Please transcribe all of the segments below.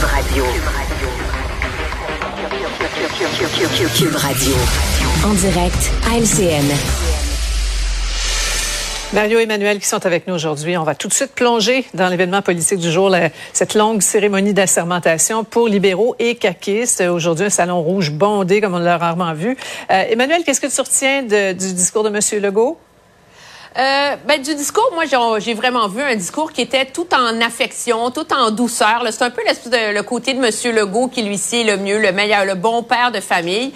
Cube Radio. Cube Radio. En direct à. Mario et Emmanuel qui sont avec nous aujourd'hui. On va tout de suite plonger dans l'événement politique du jour, cette longue cérémonie d'assermentation pour libéraux et caquistes. Aujourd'hui, un salon rouge bondé comme on l'a rarement vu. Euh, Emmanuel, qu'est-ce que tu retiens du discours de M. Legault? Euh, ben, du discours, moi, j'ai vraiment vu un discours qui était tout en affection, tout en douceur. C'est un peu de, le côté de M. Legault qui, lui, sait le mieux, le meilleur, le bon père de famille.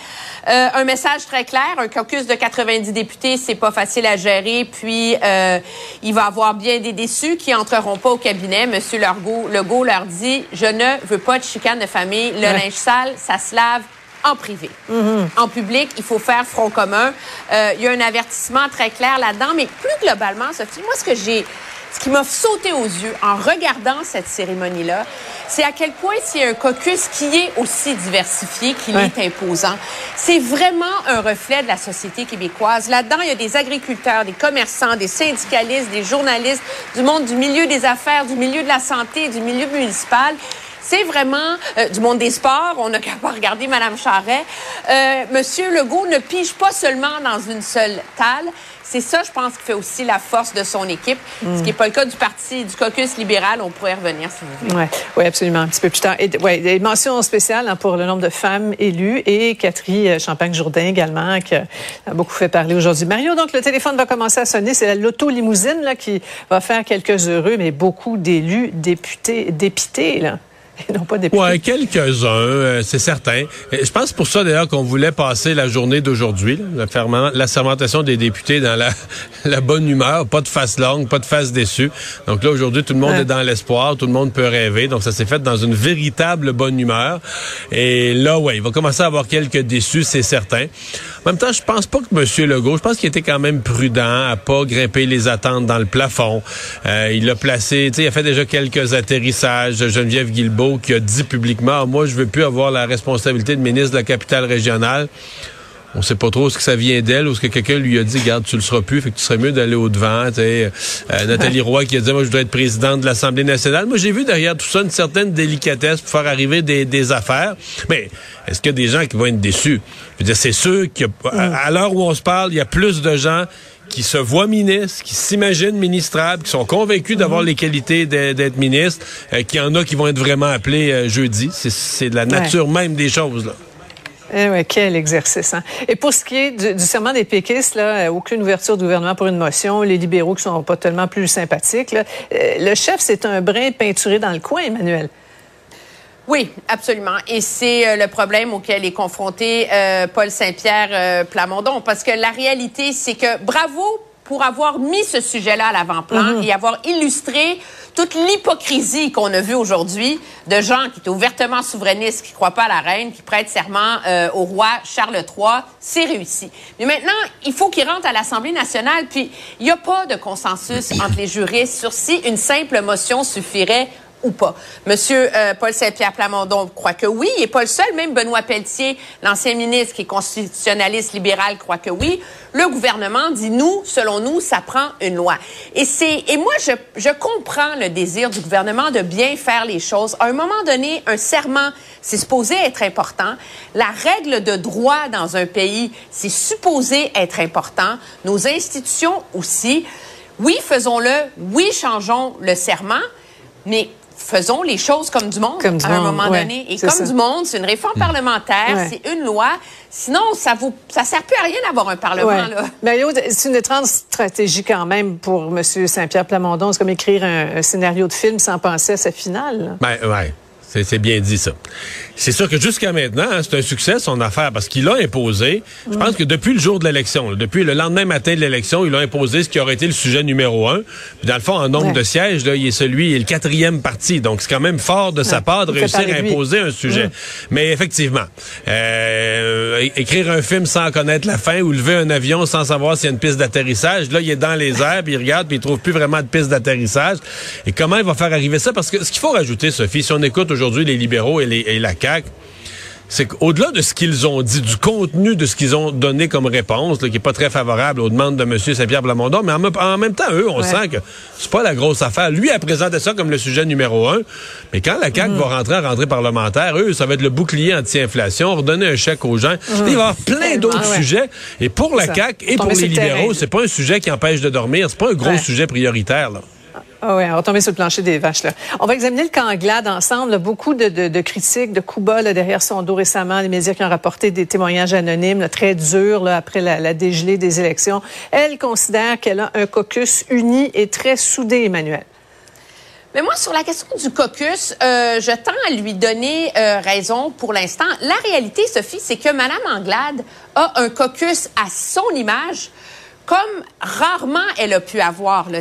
Euh, un message très clair, un caucus de 90 députés, c'est pas facile à gérer. Puis, euh, il va avoir bien des déçus qui entreront pas au cabinet. M. Legault, Legault leur dit, je ne veux pas de chicane de famille. Le linge sale, ça se lave en privé. Mhm. En public, il faut faire front commun. Euh, il y a un avertissement très clair là-dedans, mais plus globalement, Sophie, moi, ce que j'ai ce qui m'a sauté aux yeux en regardant cette cérémonie-là, c'est à quel point c'est un caucus qui est aussi diversifié qu'il est imposant. C'est vraiment un reflet de la société québécoise. Là-dedans, il y a des agriculteurs, des commerçants, des syndicalistes, des journalistes, du monde du milieu des affaires, du milieu de la santé, du milieu municipal. C'est vraiment euh, du monde des sports. On n'a qu'à pas regarder Mme Charret. Euh, Monsieur Legault ne pige pas seulement dans une seule talle. C'est ça, je pense, qui fait aussi la force de son équipe. Ce qui n'est pas le cas du parti, du caucus libéral. On pourrait revenir, si vous voulez. Oui, ouais, absolument. Un petit peu plus tard. Et, ouais, des mentions spéciales hein, pour le nombre de femmes élues et Catherine euh, Champagne-Jourdain également, qui a beaucoup fait parler aujourd'hui. Mario, donc, le téléphone va commencer à sonner. C'est l'auto-limousine qui va faire quelques heureux, mais beaucoup d'élus, députés, dépités, là. Non pas Ouais, quelques-uns, euh, c'est certain. Je pense pour ça d'ailleurs qu'on voulait passer la journée d'aujourd'hui, la sermentation des députés dans la, la, bonne humeur, pas de face longue, pas de face déçue. Donc là aujourd'hui, tout le monde est dans l'espoir, tout le monde peut rêver. Donc ça s'est fait dans une véritable bonne humeur. Et là, ouais, il va commencer à avoir quelques déçus, c'est certain. En même temps, je pense pas que M. Legault, je pense qu'il était quand même prudent à pas grimper les attentes dans le plafond. Euh, il a placé, tu sais, il a fait déjà quelques atterrissages. Geneviève Guilbeault qui a dit publiquement, moi, je veux plus avoir la responsabilité de ministre de la capitale régionale. On sait pas trop ce que ça vient d'elle ou ce que quelqu'un lui a dit, garde, tu le seras plus, fait que tu serais mieux d'aller au devant. Euh, Nathalie Roy qui a dit, moi, je voudrais être présidente de l'Assemblée nationale. Moi, j'ai vu derrière tout ça une certaine délicatesse pour faire arriver des, des affaires. Mais est-ce qu'il y a des gens qui vont être déçus? Je veux dire, c'est sûr qu'à à, l'heure où on se parle, il y a plus de gens qui se voient ministres, qui s'imaginent ministrables, qui sont convaincus d'avoir mm-hmm. les qualités d'être ministre, euh, qu'il y en a qui vont être vraiment appelés euh, jeudi. C'est de la nature même des choses. Là. Eh quel exercice. Hein? Et pour ce qui est du, serment des péquistes, euh, aucune ouverture du gouvernement pour une motion. Les libéraux qui sont pas tellement plus sympathiques. Euh, le chef, c'est un brin peinturé dans le coin, Emmanuel. Oui, absolument. Et c'est euh, le problème auquel est confronté Paul Saint-Pierre Plamondon. Parce que la réalité, c'est que bravo pour avoir mis ce sujet-là à l'avant-plan mm-hmm. et avoir illustré toute l'hypocrisie qu'on a vue aujourd'hui de gens qui étaient ouvertement souverainistes, qui croient pas à la reine, qui prêtent serment euh, au roi Charles III, c'est réussi. Mais maintenant, il faut qu'ils rentrent à l'Assemblée nationale, puis il n'y a pas de consensus entre les juristes sur si une simple motion suffirait ou pas. Monsieur euh, Paul Saint-Pierre Plamondon croit que oui. Il n'est pas le seul. Même Benoît Pelletier, l'ancien ministre qui est constitutionnaliste libéral, croit que oui. Le gouvernement dit nous, selon nous, ça prend une loi. Et c'est et moi je, je comprends le désir du gouvernement de bien faire les choses. À un moment donné, un serment, c'est supposé être important. La règle de droit dans un pays, c'est supposé être important. Nos institutions aussi. Oui, faisons-le. Oui, changeons le serment. Mais faisons les choses comme du monde à un moment donné. Et comme du monde, c'est une réforme parlementaire, c'est une loi. Sinon, ça vous, ça sert plus à rien d'avoir un parlement. Là. Mario, c'est une étrange stratégie quand même pour M. Saint-Pierre Plamondon. C'est comme écrire un, scénario de film sans penser à sa finale. Ben, ouais. C'est bien dit, ça. C'est sûr que jusqu'à maintenant, hein, c'est un succès, son affaire, parce qu'il a imposé, je pense que depuis le jour de l'élection, depuis le lendemain matin de l'élection, il a imposé ce qui aurait été le sujet numéro un. Puis dans le fond, en nombre de sièges, là, il est celui, il est le quatrième parti. Donc, c'est quand même fort de sa part de réussir à imposer un sujet. Mais effectivement, euh, écrire un film sans connaître la fin ou lever un avion sans savoir s'il y a une piste d'atterrissage, là, il est dans les airs, puis il regarde, puis il trouve plus vraiment de piste d'atterrissage. Et comment il va faire arriver ça? Parce que ce qu'il faut rajouter, Sophie, si on écoute aujourd'hui aujourd'hui les libéraux et, la CAQ, c'est qu'au-delà de ce qu'ils ont dit, du contenu de ce qu'ils ont donné comme réponse, qui est pas très favorable aux demandes de M. Saint-Pierre Blamondon, mais en, même temps, eux, on sent que c'est pas la grosse affaire. Lui a présenté ça comme le sujet numéro un, mais quand la CAQ mm. va rentrer en rentrée parlementaire, eux, ça va être le bouclier anti-inflation, redonner un chèque aux gens. Mm. Il va y avoir plein d'autres sujets. Et pour la CAQ et pour les libéraux, c'est pas un sujet qui empêche de dormir. C'est pas un gros sujet prioritaire. Là. Ah oui, on va tomber sur le plancher des vaches. On va examiner le camp Glad ensemble. Beaucoup de, critiques, de coups bas derrière son dos récemment. Les médias qui ont rapporté des témoignages anonymes très durs après la, la, dégelée des élections. Elle considère qu'elle a un caucus uni et très soudé, Emmanuel. Mais moi, sur la question du caucus, euh, je tends à lui donner euh, raison pour l'instant. La réalité, Sophie, c'est que Mme Anglade a un caucus à son image comme rarement elle a pu avoir, là,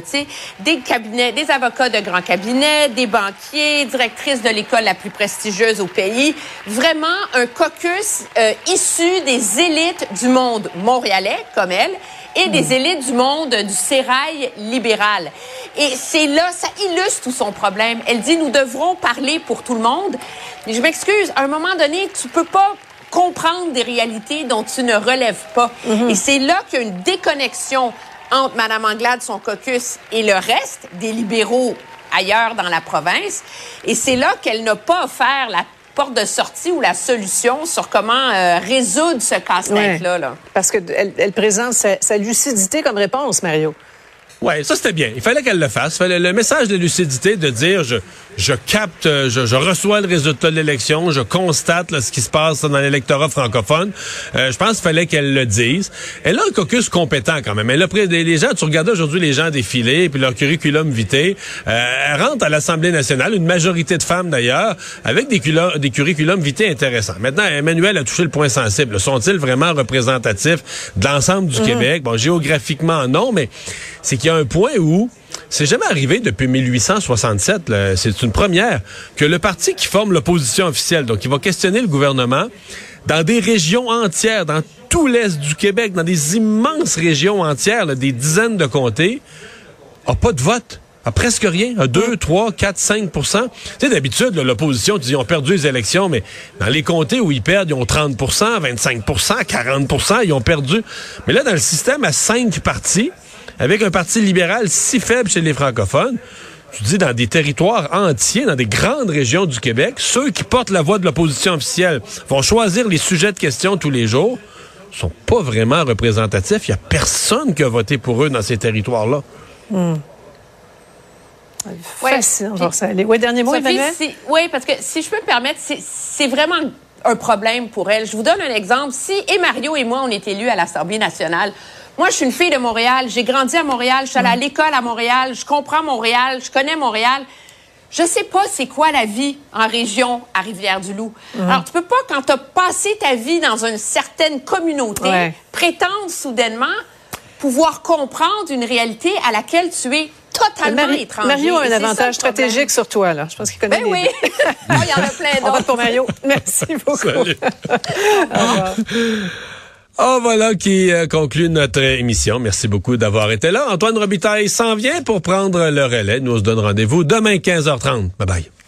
des cabinets, des avocats de grands cabinets, des banquiers, directrices de l'école la plus prestigieuse au pays. Vraiment un caucus euh, issu des élites du monde montréalais, comme elle, et des hmm. élites du monde du sérail libéral. Et c'est là, ça illustre tout son problème. Elle dit, nous devrons parler pour tout le monde. Mais je m'excuse, à un moment donné, tu peux pas comprendre des réalités dont tu ne relèves pas. Mhm. Et c'est là qu'il y a une déconnexion entre Mme Anglade, son caucus, et le reste des libéraux ailleurs dans la province. Et c'est là qu'elle n'a pas offert la porte de sortie ou la solution sur comment euh, résoudre ce casse-tête-là. Là. Parce qu'elle elle présente sa lucidité comme réponse, Mario. Oui, ça c'était bien. Il fallait qu'elle le fasse. Fallait le message de lucidité de dire je, je capte, je, je reçois le résultat de l'élection, je constate là, ce qui se passe dans l'électorat francophone. Euh, je pense qu'il fallait qu'elle le dise. Elle a un caucus compétent quand même. Elle a pris les gens, tu regardes aujourd'hui les gens défiler, puis leur curriculum vitae. Euh, elle rentre à l'Assemblée nationale, une majorité de femmes d'ailleurs, avec des, des curriculums vitae intéressants. Maintenant, Emmanuel a touché le point sensible. Sont-ils vraiment représentatifs de l'ensemble du mmh. Québec? Bon, géographiquement non, mais c'est qu'il y a un point où c'est jamais arrivé depuis 1867, c'est une première, que le parti qui forme l'opposition officielle, donc qui va questionner le gouvernement, dans des régions entières, dans tout l'est du Québec, dans des immenses régions entières, des dizaines de comtés, a pas de vote. A presque rien, à 2, 3, 4, 5 Tu sais, d'habitude, l'opposition, ils ont perdu les élections, mais dans les comtés où ils perdent, ils ont 30% 25% 40% ils ont perdu. Mais là, dans le système à cinq partis, avec un parti libéral si faible chez les francophones, tu dis dans des territoires entiers, dans des grandes régions du Québec, ceux qui portent la voix de l'opposition officielle vont choisir les sujets de questions tous les jours, sont pas vraiment représentatifs. Il y a personne qui a voté pour eux dans ces territoires-là. Facile, Oui, dernier mot, Oui, parce que si je peux me permettre, c'est vraiment un problème pour elle. Je vous donne un exemple. Si et Mario et moi, on est élus à l'Assemblée nationale, moi, je suis une fille de Montréal. J'ai grandi à Montréal. Je suis allée à mm. l'école à Montréal. Je comprends Montréal. Je connais Montréal. Je sais pas c'est quoi la vie en région à Rivière-du-Loup. Mm. Alors, tu peux pas, quand tu as passé ta vie dans une certaine communauté, prétendre soudainement pouvoir comprendre une réalité à laquelle tu es totalement étranger. Mario a un avantage stratégique sur toi, là. Je pense qu'il connaît. Ben oui. Ah, il y en a plein d'autres. Pour Mario. Merci beaucoup. Salut. Oh, voilà qui euh, conclut notre émission. Merci beaucoup d'avoir été là. Antoine Robitaille s'en vient pour prendre le relais. Nous on se rendez-vous demain 15h30. Bye bye.